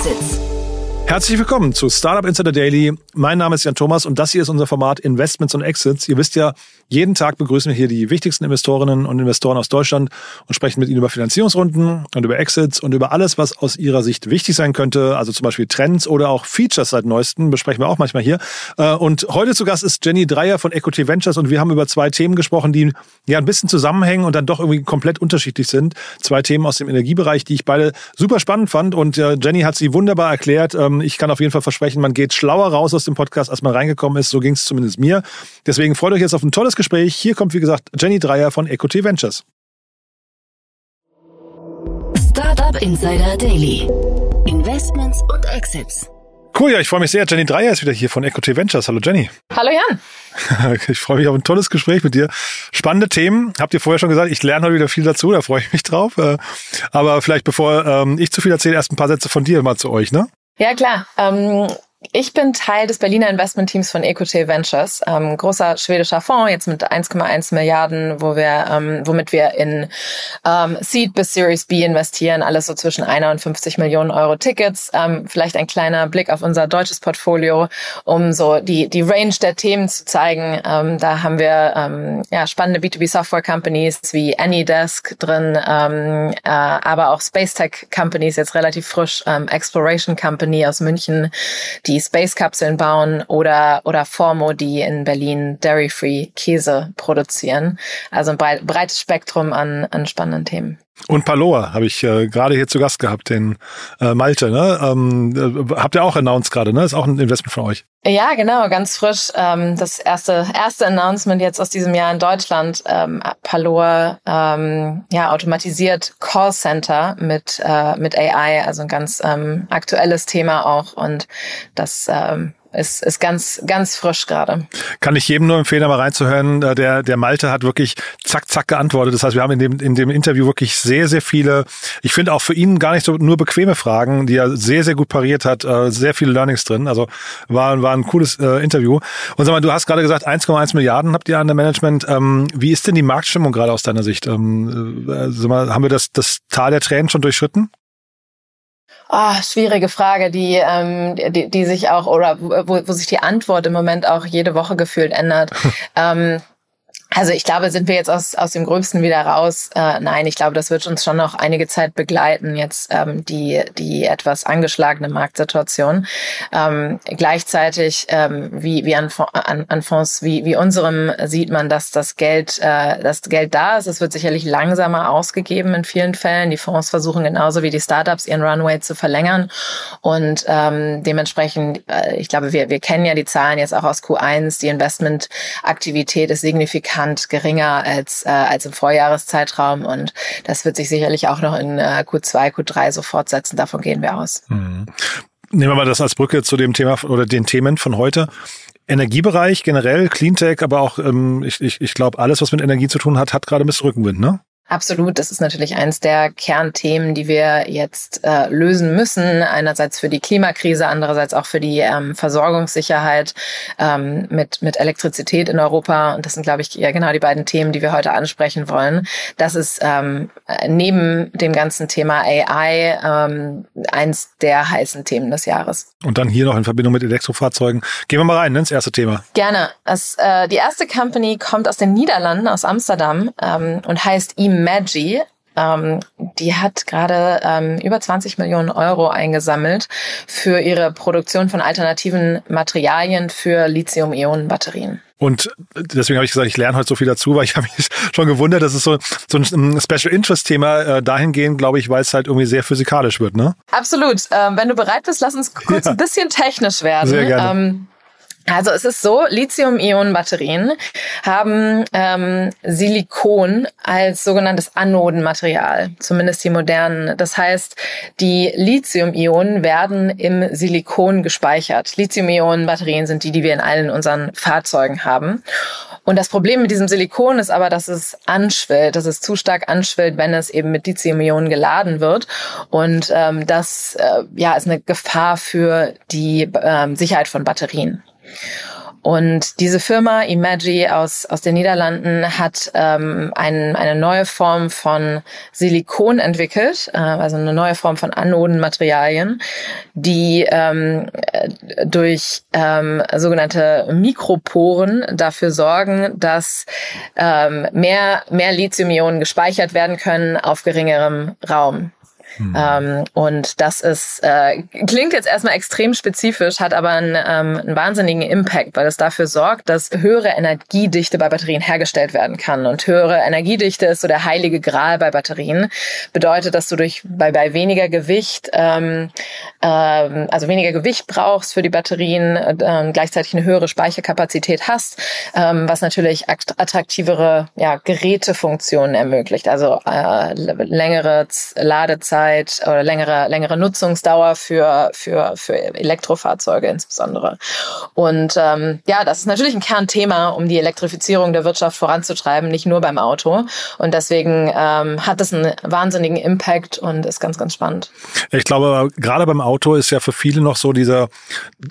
Exits. Herzlich willkommen zu Startup Insider Daily. Mein Name ist Jan Thomas und das hier ist unser Format Investments und Exits. Ihr wisst ja, jeden Tag begrüßen wir hier die wichtigsten Investorinnen und Investoren aus Deutschland und sprechen mit ihnen über Finanzierungsrunden und über Exits und über alles, was aus ihrer Sicht wichtig sein könnte. Also zum Beispiel Trends oder auch Features seit neuestem besprechen wir auch manchmal hier. Äh, und heute zu Gast ist Jenny Dreier von Equity Ventures und wir haben über zwei Themen gesprochen, die ja ein bisschen zusammenhängen und dann doch irgendwie komplett unterschiedlich sind. Zwei Themen aus dem Energiebereich, die ich beide super spannend fand und äh, Jenny hat sie wunderbar erklärt. Ich kann auf jeden Fall versprechen, man geht schlauer raus aus dem Podcast, als man reingekommen ist. So ging es zumindest mir. Deswegen freut euch jetzt auf ein tolles Gespräch. Hier kommt, wie gesagt, Jenny Dreier von Equity Ventures. Startup Insider Daily. Investments und Exits. Cool, ja, ich freue mich sehr. Jenny Dreier ist wieder hier von Equity Ventures. Hallo Jenny. Hallo Jan. Ich freue mich auf ein tolles Gespräch mit dir. Spannende Themen. Habt ihr vorher schon gesagt, ich lerne heute wieder viel dazu, da freue ich mich drauf. Äh, aber vielleicht bevor ähm, ich zu viel erzähle, erst ein paar Sätze von dir mal zu euch, ne? Ja, klar. Ähm, ich bin Teil des Berliner Investmentteams von Ecote Ventures, ähm, großer schwedischer Fonds, jetzt mit 1,1 Milliarden, wo wir, ähm, womit wir in ähm, Seed bis Series B investieren, alles so zwischen einer und 50 Millionen Euro Tickets. Ähm, vielleicht ein kleiner Blick auf unser deutsches Portfolio, um so die die Range der Themen zu zeigen. Ähm, da haben wir ähm, ja spannende B2B Software Companies wie AnyDesk drin, ähm, äh, aber auch Space Tech Companies jetzt relativ frisch, ähm, Exploration Company aus München die Space-Kapseln bauen oder, oder Formo, die in Berlin Dairy-Free Käse produzieren. Also ein breites Spektrum an, an spannenden Themen. Und Paloa habe ich äh, gerade hier zu Gast gehabt, den äh, Malte. Ne? Ähm, äh, habt ihr auch announced gerade, ne? Ist auch ein Investment von euch. Ja, genau, ganz frisch. Ähm, das erste erste Announcement jetzt aus diesem Jahr in Deutschland. Ähm, Paloa ähm, ja automatisiert Callcenter mit äh, mit AI, also ein ganz ähm, aktuelles Thema auch. Und das ähm, ist, ist ganz, ganz frisch gerade. Kann ich jedem nur empfehlen, mal reinzuhören. Äh, der, der Malte hat wirklich zack, zack geantwortet. Das heißt, wir haben in dem, in dem Interview wirklich sehr, sehr viele, ich finde auch für ihn gar nicht so nur bequeme Fragen, die er sehr, sehr gut pariert hat, äh, sehr viele Learnings drin. Also war, war ein cooles äh, Interview. Und sag mal, du hast gerade gesagt, 1,1 Milliarden habt ihr an der Management. Ähm, wie ist denn die Marktstimmung gerade aus deiner Sicht? Ähm, äh, sag mal, haben wir das, das Tal der Tränen schon durchschritten? Oh, schwierige Frage, die, ähm, die, die sich auch, oder wo, wo sich die Antwort im Moment auch jede Woche gefühlt ändert. ähm, also ich glaube, sind wir jetzt aus, aus dem Gröbsten wieder raus? Äh, nein, ich glaube, das wird uns schon noch einige Zeit begleiten, jetzt ähm, die, die etwas angeschlagene Marktsituation. Ähm, gleichzeitig, ähm, wie, wie an, an, an Fonds wie, wie unserem, sieht man, dass das Geld, äh, das Geld da ist. Es wird sicherlich langsamer ausgegeben in vielen Fällen. Die Fonds versuchen genauso wie die Startups ihren Runway zu verlängern. Und ähm, dementsprechend, äh, ich glaube, wir, wir kennen ja die Zahlen jetzt auch aus Q1. Die Investmentaktivität ist signifikant signifikant geringer als, äh, als im Vorjahreszeitraum und das wird sich sicherlich auch noch in äh, Q2, Q3 so fortsetzen. Davon gehen wir aus. Mhm. Nehmen wir mal das als Brücke zu dem Thema oder den Themen von heute. Energiebereich generell, Cleantech, aber auch, ähm, ich, ich, ich glaube, alles, was mit Energie zu tun hat, hat gerade ein bisschen Rückenwind, ne? Absolut, das ist natürlich eines der Kernthemen, die wir jetzt äh, lösen müssen. Einerseits für die Klimakrise, andererseits auch für die ähm, Versorgungssicherheit ähm, mit mit Elektrizität in Europa. Und das sind, glaube ich, ja genau die beiden Themen, die wir heute ansprechen wollen. Das ist ähm, neben dem ganzen Thema AI ähm, eins der heißen Themen des Jahres. Und dann hier noch in Verbindung mit Elektrofahrzeugen. Gehen wir mal rein ne, ins erste Thema. Gerne. Das, äh, die erste Company kommt aus den Niederlanden, aus Amsterdam ähm, und heißt e Magi. Ähm, die hat gerade ähm, über 20 Millionen Euro eingesammelt für ihre Produktion von alternativen Materialien für Lithium-Ionen-Batterien. Und deswegen habe ich gesagt, ich lerne heute so viel dazu, weil ich habe mich schon gewundert, dass es so, so ein Special Interest Thema äh, dahingehend, glaube ich, weil es halt irgendwie sehr physikalisch wird, ne? Absolut. Ähm, wenn du bereit bist, lass uns kurz ja. ein bisschen technisch werden. Sehr gerne. Ähm, also es ist so, Lithium-Ionen-Batterien haben ähm, Silikon als sogenanntes Anodenmaterial, zumindest die modernen. Das heißt, die Lithium-Ionen werden im Silikon gespeichert. Lithium-Ionen-Batterien sind die, die wir in allen unseren Fahrzeugen haben. Und das Problem mit diesem Silikon ist aber, dass es anschwillt, dass es zu stark anschwillt, wenn es eben mit Lithium-Ionen geladen wird. Und ähm, das äh, ja, ist eine Gefahr für die ähm, Sicherheit von Batterien. Und diese Firma Imagi aus, aus den Niederlanden hat ähm, ein, eine neue Form von Silikon entwickelt, äh, also eine neue Form von Anodenmaterialien, die ähm, durch ähm, sogenannte Mikroporen dafür sorgen, dass ähm, mehr, mehr Lithium-Ionen gespeichert werden können auf geringerem Raum. Mhm. Ähm, und das ist, äh, klingt jetzt erstmal extrem spezifisch, hat aber einen, ähm, einen wahnsinnigen Impact, weil es dafür sorgt, dass höhere Energiedichte bei Batterien hergestellt werden kann. Und höhere Energiedichte ist so der heilige Gral bei Batterien. Bedeutet, dass du durch bei, bei weniger Gewicht, ähm, ähm, also weniger Gewicht brauchst für die Batterien, äh, gleichzeitig eine höhere Speicherkapazität hast, ähm, was natürlich attraktivere ja, Gerätefunktionen ermöglicht. Also äh, längere Ladezeit Laufzeit oder längere, längere Nutzungsdauer für, für, für Elektrofahrzeuge insbesondere. Und ähm, ja, das ist natürlich ein Kernthema, um die Elektrifizierung der Wirtschaft voranzutreiben, nicht nur beim Auto. Und deswegen ähm, hat das einen wahnsinnigen Impact und ist ganz, ganz spannend. Ich glaube, gerade beim Auto ist ja für viele noch so dieser,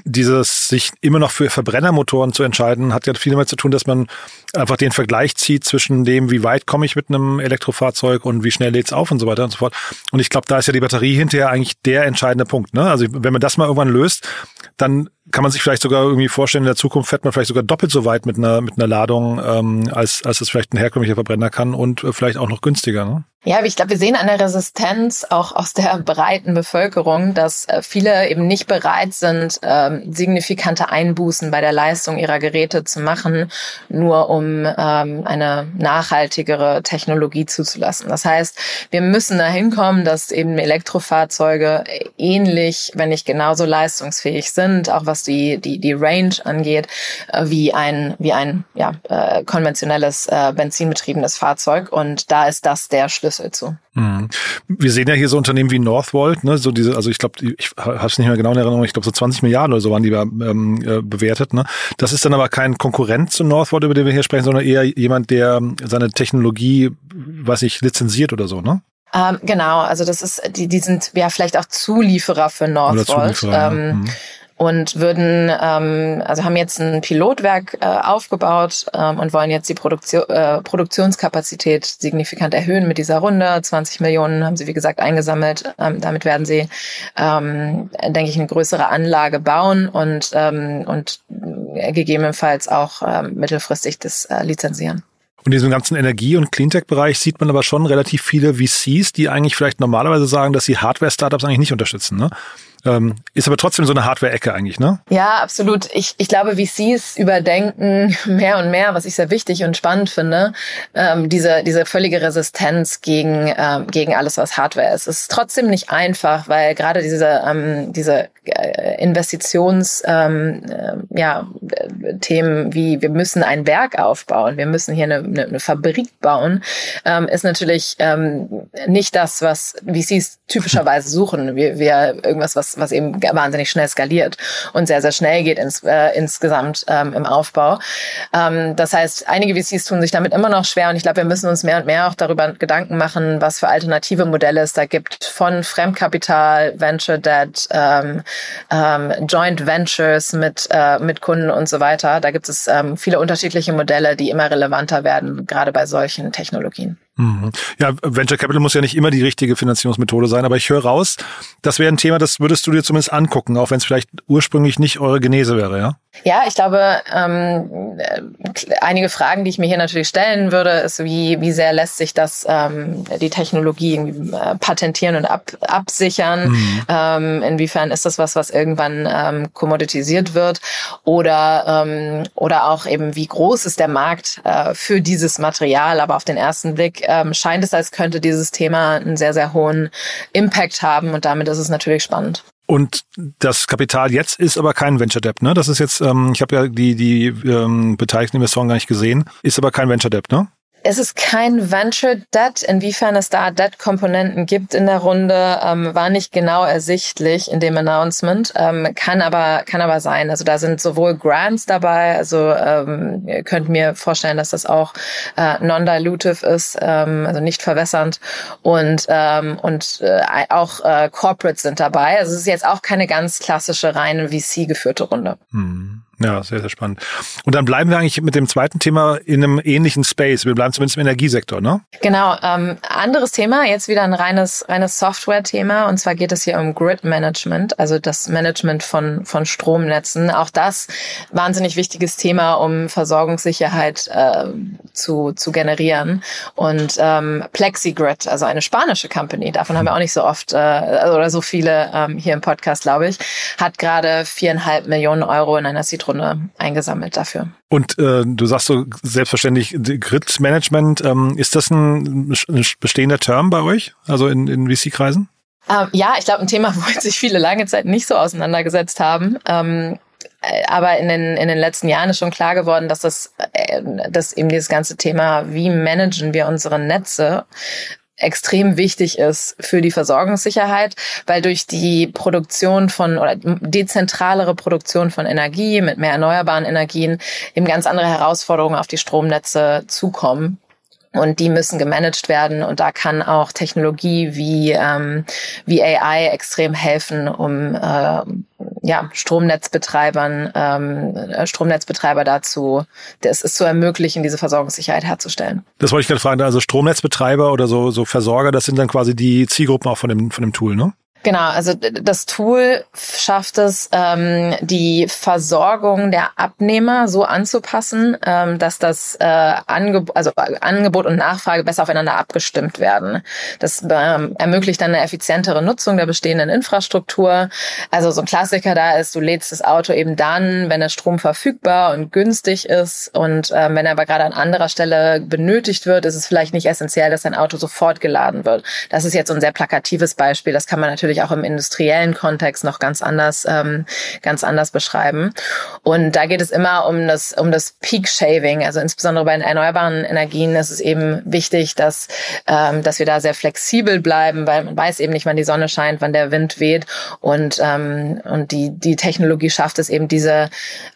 dieses sich immer noch für Verbrennermotoren zu entscheiden, hat ja viel damit zu tun, dass man einfach den Vergleich zieht zwischen dem, wie weit komme ich mit einem Elektrofahrzeug und wie schnell lädt's auf und so weiter und so fort. Und ich glaube, da ist ja die Batterie hinterher eigentlich der entscheidende Punkt. Ne? Also wenn man das mal irgendwann löst, dann kann man sich vielleicht sogar irgendwie vorstellen, in der Zukunft fährt man vielleicht sogar doppelt so weit mit einer, mit einer Ladung, ähm, als, als es vielleicht ein herkömmlicher Verbrenner kann und äh, vielleicht auch noch günstiger. Ne? Ja, ich glaube, wir sehen der Resistenz auch aus der breiten Bevölkerung, dass äh, viele eben nicht bereit sind, ähm, signifikante Einbußen bei der Leistung ihrer Geräte zu machen, nur um ähm, eine nachhaltigere Technologie zuzulassen. Das heißt, wir müssen dahin kommen, dass eben Elektrofahrzeuge ähnlich, wenn nicht genauso leistungsfähig sind, auch was die, die, die Range angeht, äh, wie ein, wie ein ja, äh, konventionelles äh, benzinbetriebenes Fahrzeug. Und da ist das der Schlüssel Schlüssel zu. Mhm. Wir sehen ja hier so Unternehmen wie Northvolt, ne, so diese, also ich glaube, ich habe es nicht mehr genau in Erinnerung, ich glaube so 20 Milliarden oder so waren die ähm, äh, bewertet. Ne? Das ist dann aber kein Konkurrent zu Northvolt, über den wir hier sprechen, sondern eher jemand, der seine Technologie, weiß ich, lizenziert oder so, ne? Ähm, genau, also das ist, die, die sind ja vielleicht auch Zulieferer für Northvolt. Zulieferer, ähm, ja. mhm und würden, ähm, also haben jetzt ein Pilotwerk äh, aufgebaut ähm, und wollen jetzt die Produktion, äh, Produktionskapazität signifikant erhöhen mit dieser Runde. 20 Millionen haben sie, wie gesagt, eingesammelt. Ähm, damit werden sie, ähm, denke ich, eine größere Anlage bauen und, ähm, und gegebenenfalls auch ähm, mittelfristig das äh, lizenzieren. Und in diesem ganzen Energie- und Cleantech-Bereich sieht man aber schon relativ viele VCs, die eigentlich vielleicht normalerweise sagen, dass sie Hardware-Startups eigentlich nicht unterstützen. Ne? Ähm, ist aber trotzdem so eine Hardware-Ecke eigentlich, ne? Ja, absolut. Ich, ich glaube, VCs überdenken mehr und mehr, was ich sehr wichtig und spannend finde, ähm, diese, diese völlige Resistenz gegen, ähm, gegen alles, was Hardware ist. Es ist trotzdem nicht einfach, weil gerade diese, ähm, diese äh, Investitions, ähm, äh, ja, wie wir müssen ein Werk aufbauen, wir müssen hier eine, eine, eine Fabrik bauen, ähm, ist natürlich ähm, nicht das, was VCs typischerweise suchen. Wir, wir irgendwas, was was, eben wahnsinnig schnell skaliert und sehr, sehr schnell geht ins, äh, insgesamt ähm, im Aufbau. Ähm, das heißt, einige VCs tun sich damit immer noch schwer und ich glaube, wir müssen uns mehr und mehr auch darüber Gedanken machen, was für alternative Modelle es da gibt, von Fremdkapital, Venture Debt, ähm, ähm, Joint Ventures mit, äh, mit Kunden und so weiter. Da gibt es ähm, viele unterschiedliche Modelle, die immer relevanter werden, gerade bei solchen Technologien. Mhm. Ja, Venture Capital muss ja nicht immer die richtige Finanzierungsmethode sein, aber ich höre raus, das wäre ein Thema, das würdest du dir zumindest angucken, auch wenn es vielleicht ursprünglich nicht eure Genese wäre, ja? Ja, ich glaube, ähm, äh, einige Fragen, die ich mir hier natürlich stellen würde, ist, wie, wie sehr lässt sich das, ähm, die Technologie irgendwie äh, patentieren und ab, absichern? Mhm. Ähm, inwiefern ist das was, was irgendwann ähm, kommoditisiert wird? Oder, ähm, oder auch eben, wie groß ist der Markt äh, für dieses Material? Aber auf den ersten Blick ähm, scheint es, als könnte dieses Thema einen sehr, sehr hohen Impact haben und damit ist es natürlich spannend. Und das Kapital jetzt ist aber kein Venture Debt, ne? Das ist jetzt, ähm, ich habe ja die die ähm, beteiligten Investoren gar nicht gesehen, ist aber kein Venture Debt, ne? Es ist kein Venture Debt. Inwiefern es da Debt-Komponenten gibt in der Runde, ähm, war nicht genau ersichtlich in dem Announcement. Ähm, kann aber kann aber sein. Also da sind sowohl Grants dabei. Also ähm, ihr könnt mir vorstellen, dass das auch äh, non-dilutive ist, ähm, also nicht verwässernd und ähm, und äh, auch äh, Corporates sind dabei. Also es ist jetzt auch keine ganz klassische reine VC geführte Runde. Hm. Ja, sehr, sehr spannend. Und dann bleiben wir eigentlich mit dem zweiten Thema in einem ähnlichen Space. Wir bleiben zumindest im Energiesektor, ne? Genau. Ähm, anderes Thema, jetzt wieder ein reines, reines Software-Thema. Und zwar geht es hier um Grid Management, also das Management von, von Stromnetzen. Auch das wahnsinnig wichtiges Thema, um Versorgungssicherheit äh, zu, zu generieren. Und ähm, PlexiGrid, also eine spanische Company, davon haben wir auch nicht so oft äh, oder so viele ähm, hier im Podcast, glaube ich, hat gerade viereinhalb Millionen Euro in einer Citroën Runde eingesammelt dafür. Und äh, du sagst so selbstverständlich Grid-Management. Ähm, ist das ein, ein bestehender Term bei euch, also in, in VC-Kreisen? Ähm, ja, ich glaube, ein Thema, womit sich viele lange Zeit nicht so auseinandergesetzt haben. Ähm, äh, aber in den, in den letzten Jahren ist schon klar geworden, dass das, äh, dass eben dieses ganze Thema, wie managen wir unsere Netze, extrem wichtig ist für die Versorgungssicherheit, weil durch die Produktion von oder dezentralere Produktion von Energie mit mehr erneuerbaren Energien eben ganz andere Herausforderungen auf die Stromnetze zukommen. Und die müssen gemanagt werden und da kann auch Technologie wie, ähm, wie AI extrem helfen, um äh, ja, Stromnetzbetreibern, ähm, äh, Stromnetzbetreiber dazu, das ist zu ermöglichen, diese Versorgungssicherheit herzustellen. Das wollte ich gerade fragen. Also Stromnetzbetreiber oder so, so Versorger, das sind dann quasi die Zielgruppen auch von dem, von dem Tool, ne? Genau, also das Tool schafft es, ähm, die Versorgung der Abnehmer so anzupassen, ähm, dass das äh, Angebot, also Angebot und Nachfrage besser aufeinander abgestimmt werden. Das ähm, ermöglicht dann eine effizientere Nutzung der bestehenden Infrastruktur. Also so ein Klassiker da ist, du lädst das Auto eben dann, wenn der Strom verfügbar und günstig ist und ähm, wenn er aber gerade an anderer Stelle benötigt wird, ist es vielleicht nicht essentiell, dass dein Auto sofort geladen wird. Das ist jetzt so ein sehr plakatives Beispiel. Das kann man natürlich natürlich auch im industriellen Kontext noch ganz anders, ähm, ganz anders beschreiben. Und da geht es immer um das, um das Peak Shaving. Also insbesondere bei den erneuerbaren Energien ist es eben wichtig, dass, ähm, dass wir da sehr flexibel bleiben, weil man weiß eben nicht, wann die Sonne scheint, wann der Wind weht. Und, ähm, und die, die Technologie schafft es eben, diese,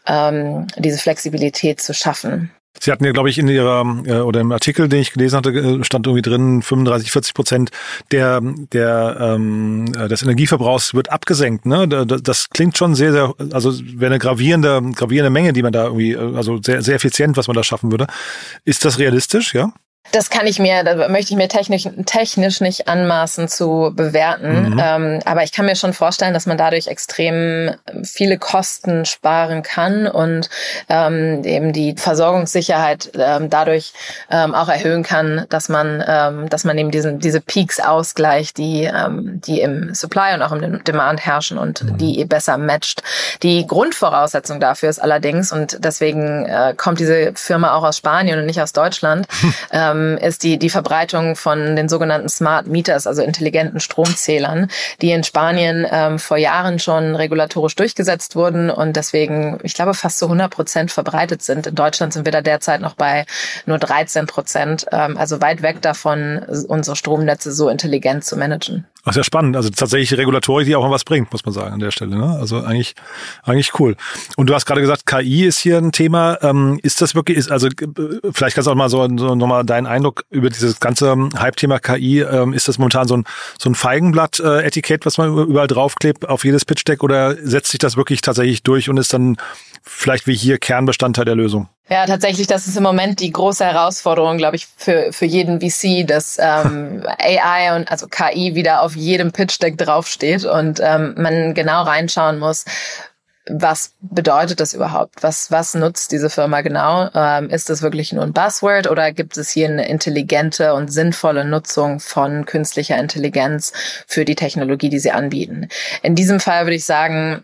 ähm, diese Flexibilität zu schaffen. Sie hatten ja, glaube ich, in Ihrer äh, oder im Artikel, den ich gelesen hatte, äh, stand irgendwie drin, 35, 40 Prozent der der ähm, äh, des Energieverbrauchs wird abgesenkt. Ne, das klingt schon sehr, sehr, also wäre eine gravierende gravierende Menge, die man da irgendwie, also sehr sehr effizient, was man da schaffen würde. Ist das realistisch? Ja. Das kann ich mir, da möchte ich mir technisch, technisch nicht anmaßen zu bewerten. Mhm. Ähm, aber ich kann mir schon vorstellen, dass man dadurch extrem viele Kosten sparen kann und ähm, eben die Versorgungssicherheit ähm, dadurch ähm, auch erhöhen kann, dass man, ähm, dass man eben diesen, diese Peaks ausgleicht, die, ähm, die im Supply und auch im Demand herrschen und mhm. die besser matcht. Die Grundvoraussetzung dafür ist allerdings, und deswegen äh, kommt diese Firma auch aus Spanien und nicht aus Deutschland, ähm, ist die, die Verbreitung von den sogenannten Smart Meters, also intelligenten Stromzählern, die in Spanien ähm, vor Jahren schon regulatorisch durchgesetzt wurden und deswegen, ich glaube, fast zu 100 Prozent verbreitet sind. In Deutschland sind wir da derzeit noch bei nur 13 Prozent, ähm, also weit weg davon, unsere Stromnetze so intelligent zu managen. Ach, sehr spannend. Also tatsächlich Regulatorik, die auch mal was bringt, muss man sagen an der Stelle. Ne? Also eigentlich, eigentlich cool. Und du hast gerade gesagt, KI ist hier ein Thema. Ähm, ist das wirklich, ist, also vielleicht kannst du auch mal so, so nochmal deinen Eindruck über dieses ganze Hype-Thema KI. Ähm, ist das momentan so ein, so ein Feigenblatt-Etikett, was man überall draufklebt auf jedes Pitch-Deck oder setzt sich das wirklich tatsächlich durch und ist dann vielleicht wie hier Kernbestandteil der Lösung? Ja, tatsächlich, das ist im Moment die große Herausforderung, glaube ich, für, für jeden VC, dass ähm, AI und also KI wieder auf jedem Pitch-Deck draufsteht und ähm, man genau reinschauen muss, was bedeutet das überhaupt? Was, was nutzt diese Firma genau? Ähm, ist das wirklich nur ein Buzzword oder gibt es hier eine intelligente und sinnvolle Nutzung von künstlicher Intelligenz für die Technologie, die sie anbieten? In diesem Fall würde ich sagen,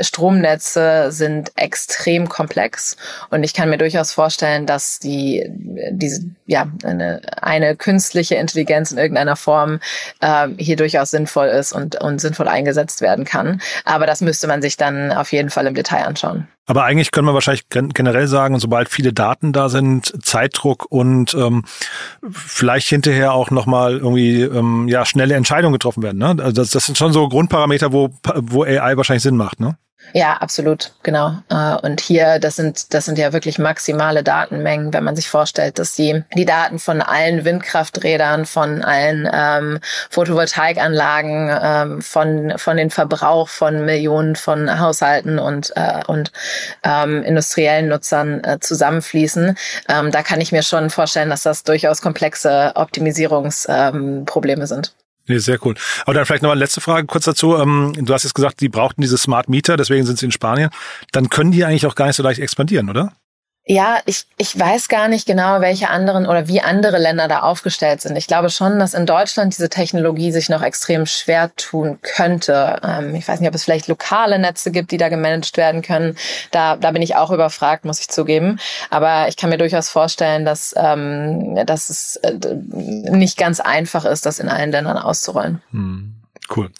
Stromnetze sind extrem komplex und ich kann mir durchaus vorstellen, dass die diese ja eine, eine künstliche Intelligenz in irgendeiner Form äh, hier durchaus sinnvoll ist und und sinnvoll eingesetzt werden kann. Aber das müsste man sich dann auf jeden Fall im Detail anschauen. Aber eigentlich können wir wahrscheinlich generell sagen, sobald viele Daten da sind, Zeitdruck und ähm, vielleicht hinterher auch nochmal irgendwie ähm, ja schnelle Entscheidungen getroffen werden. Ne? Also das, das sind schon so Grundparameter, wo, wo AI wahrscheinlich Sinn macht. Ne? Ja, absolut, genau. Äh, und hier, das sind, das sind ja wirklich maximale Datenmengen, wenn man sich vorstellt, dass die, die Daten von allen Windkrafträdern, von allen ähm, Photovoltaikanlagen, ähm, von, von den Verbrauch von Millionen von Haushalten und, äh, und ähm, industriellen Nutzern äh, zusammenfließen. Ähm, da kann ich mir schon vorstellen, dass das durchaus komplexe Optimisierungsprobleme ähm, sind. Nee, sehr cool. Aber dann vielleicht noch eine letzte Frage kurz dazu. Ähm, du hast jetzt gesagt, die brauchten diese Smart Meter, deswegen sind sie in Spanien. Dann können die eigentlich auch gar nicht so leicht expandieren, oder? Ja, ich, ich weiß gar nicht genau, welche anderen oder wie andere Länder da aufgestellt sind. Ich glaube schon, dass in Deutschland diese Technologie sich noch extrem schwer tun könnte. Ähm, ich weiß nicht, ob es vielleicht lokale Netze gibt, die da gemanagt werden können. Da, da bin ich auch überfragt, muss ich zugeben. Aber ich kann mir durchaus vorstellen, dass, ähm, dass es äh, nicht ganz einfach ist, das in allen Ländern auszurollen. Hm. Cool.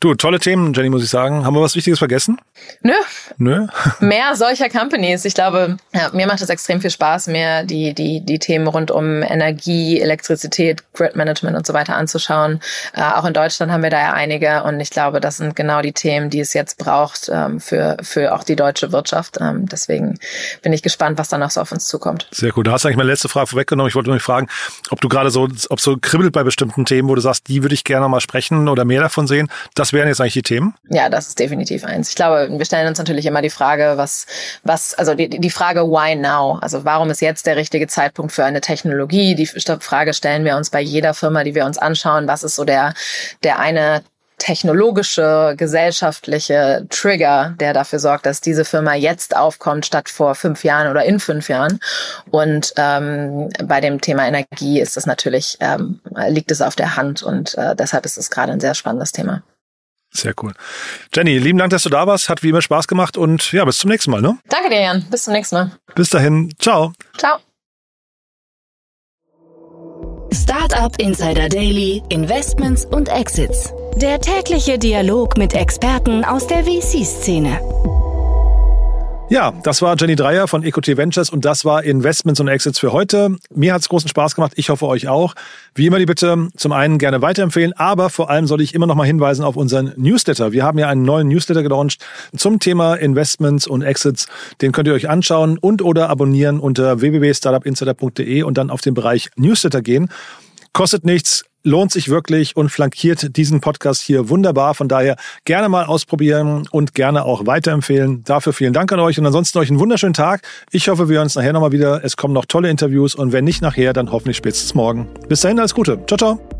Du, tolle Themen, Jenny, muss ich sagen. Haben wir was Wichtiges vergessen? Nö. Nö. Mehr solcher Companies. Ich glaube, ja, mir macht es extrem viel Spaß, mir die, die, die Themen rund um Energie, Elektrizität, Grid Management und so weiter anzuschauen. Äh, auch in Deutschland haben wir da ja einige und ich glaube, das sind genau die Themen, die es jetzt braucht ähm, für, für auch die deutsche Wirtschaft. Ähm, deswegen bin ich gespannt, was da noch so auf uns zukommt. Sehr cool. Da hast du eigentlich meine letzte Frage vorweggenommen. Ich wollte nur fragen, ob du gerade so, ob so kribbelt bei bestimmten Themen, wo du sagst, die würde ich gerne mal sprechen oder mehr davon sehen. Das wären jetzt eigentlich die Themen? Ja, das ist definitiv eins. Ich glaube, wir stellen uns natürlich immer die Frage, was, was, also die, die Frage, why now? Also warum ist jetzt der richtige Zeitpunkt für eine Technologie? Die Frage stellen wir uns bei jeder Firma, die wir uns anschauen. Was ist so der, der eine technologische, gesellschaftliche Trigger, der dafür sorgt, dass diese Firma jetzt aufkommt, statt vor fünf Jahren oder in fünf Jahren. Und ähm, bei dem Thema Energie ist es natürlich, ähm, liegt es auf der Hand und äh, deshalb ist es gerade ein sehr spannendes Thema. Sehr cool. Jenny, lieben Dank, dass du da warst. Hat wie immer Spaß gemacht und ja, bis zum nächsten Mal. Ne? Danke dir, Jan. Bis zum nächsten Mal. Bis dahin. Ciao. Ciao. Startup Insider Daily, Investments und Exits. Der tägliche Dialog mit Experten aus der VC-Szene. Ja, das war Jenny Dreier von EcoT Ventures und das war Investments und Exits für heute. Mir hat's großen Spaß gemacht, ich hoffe euch auch. Wie immer die Bitte, zum einen gerne weiterempfehlen, aber vor allem soll ich immer noch mal hinweisen auf unseren Newsletter. Wir haben ja einen neuen Newsletter gelauncht zum Thema Investments und Exits. Den könnt ihr euch anschauen und oder abonnieren unter www.startupinsider.de und dann auf den Bereich Newsletter gehen. Kostet nichts, lohnt sich wirklich und flankiert diesen Podcast hier wunderbar. Von daher gerne mal ausprobieren und gerne auch weiterempfehlen. Dafür vielen Dank an euch und ansonsten euch einen wunderschönen Tag. Ich hoffe, wir hören uns nachher nochmal wieder. Es kommen noch tolle Interviews und wenn nicht nachher, dann hoffentlich spätestens morgen. Bis dahin, alles Gute. Ciao, ciao.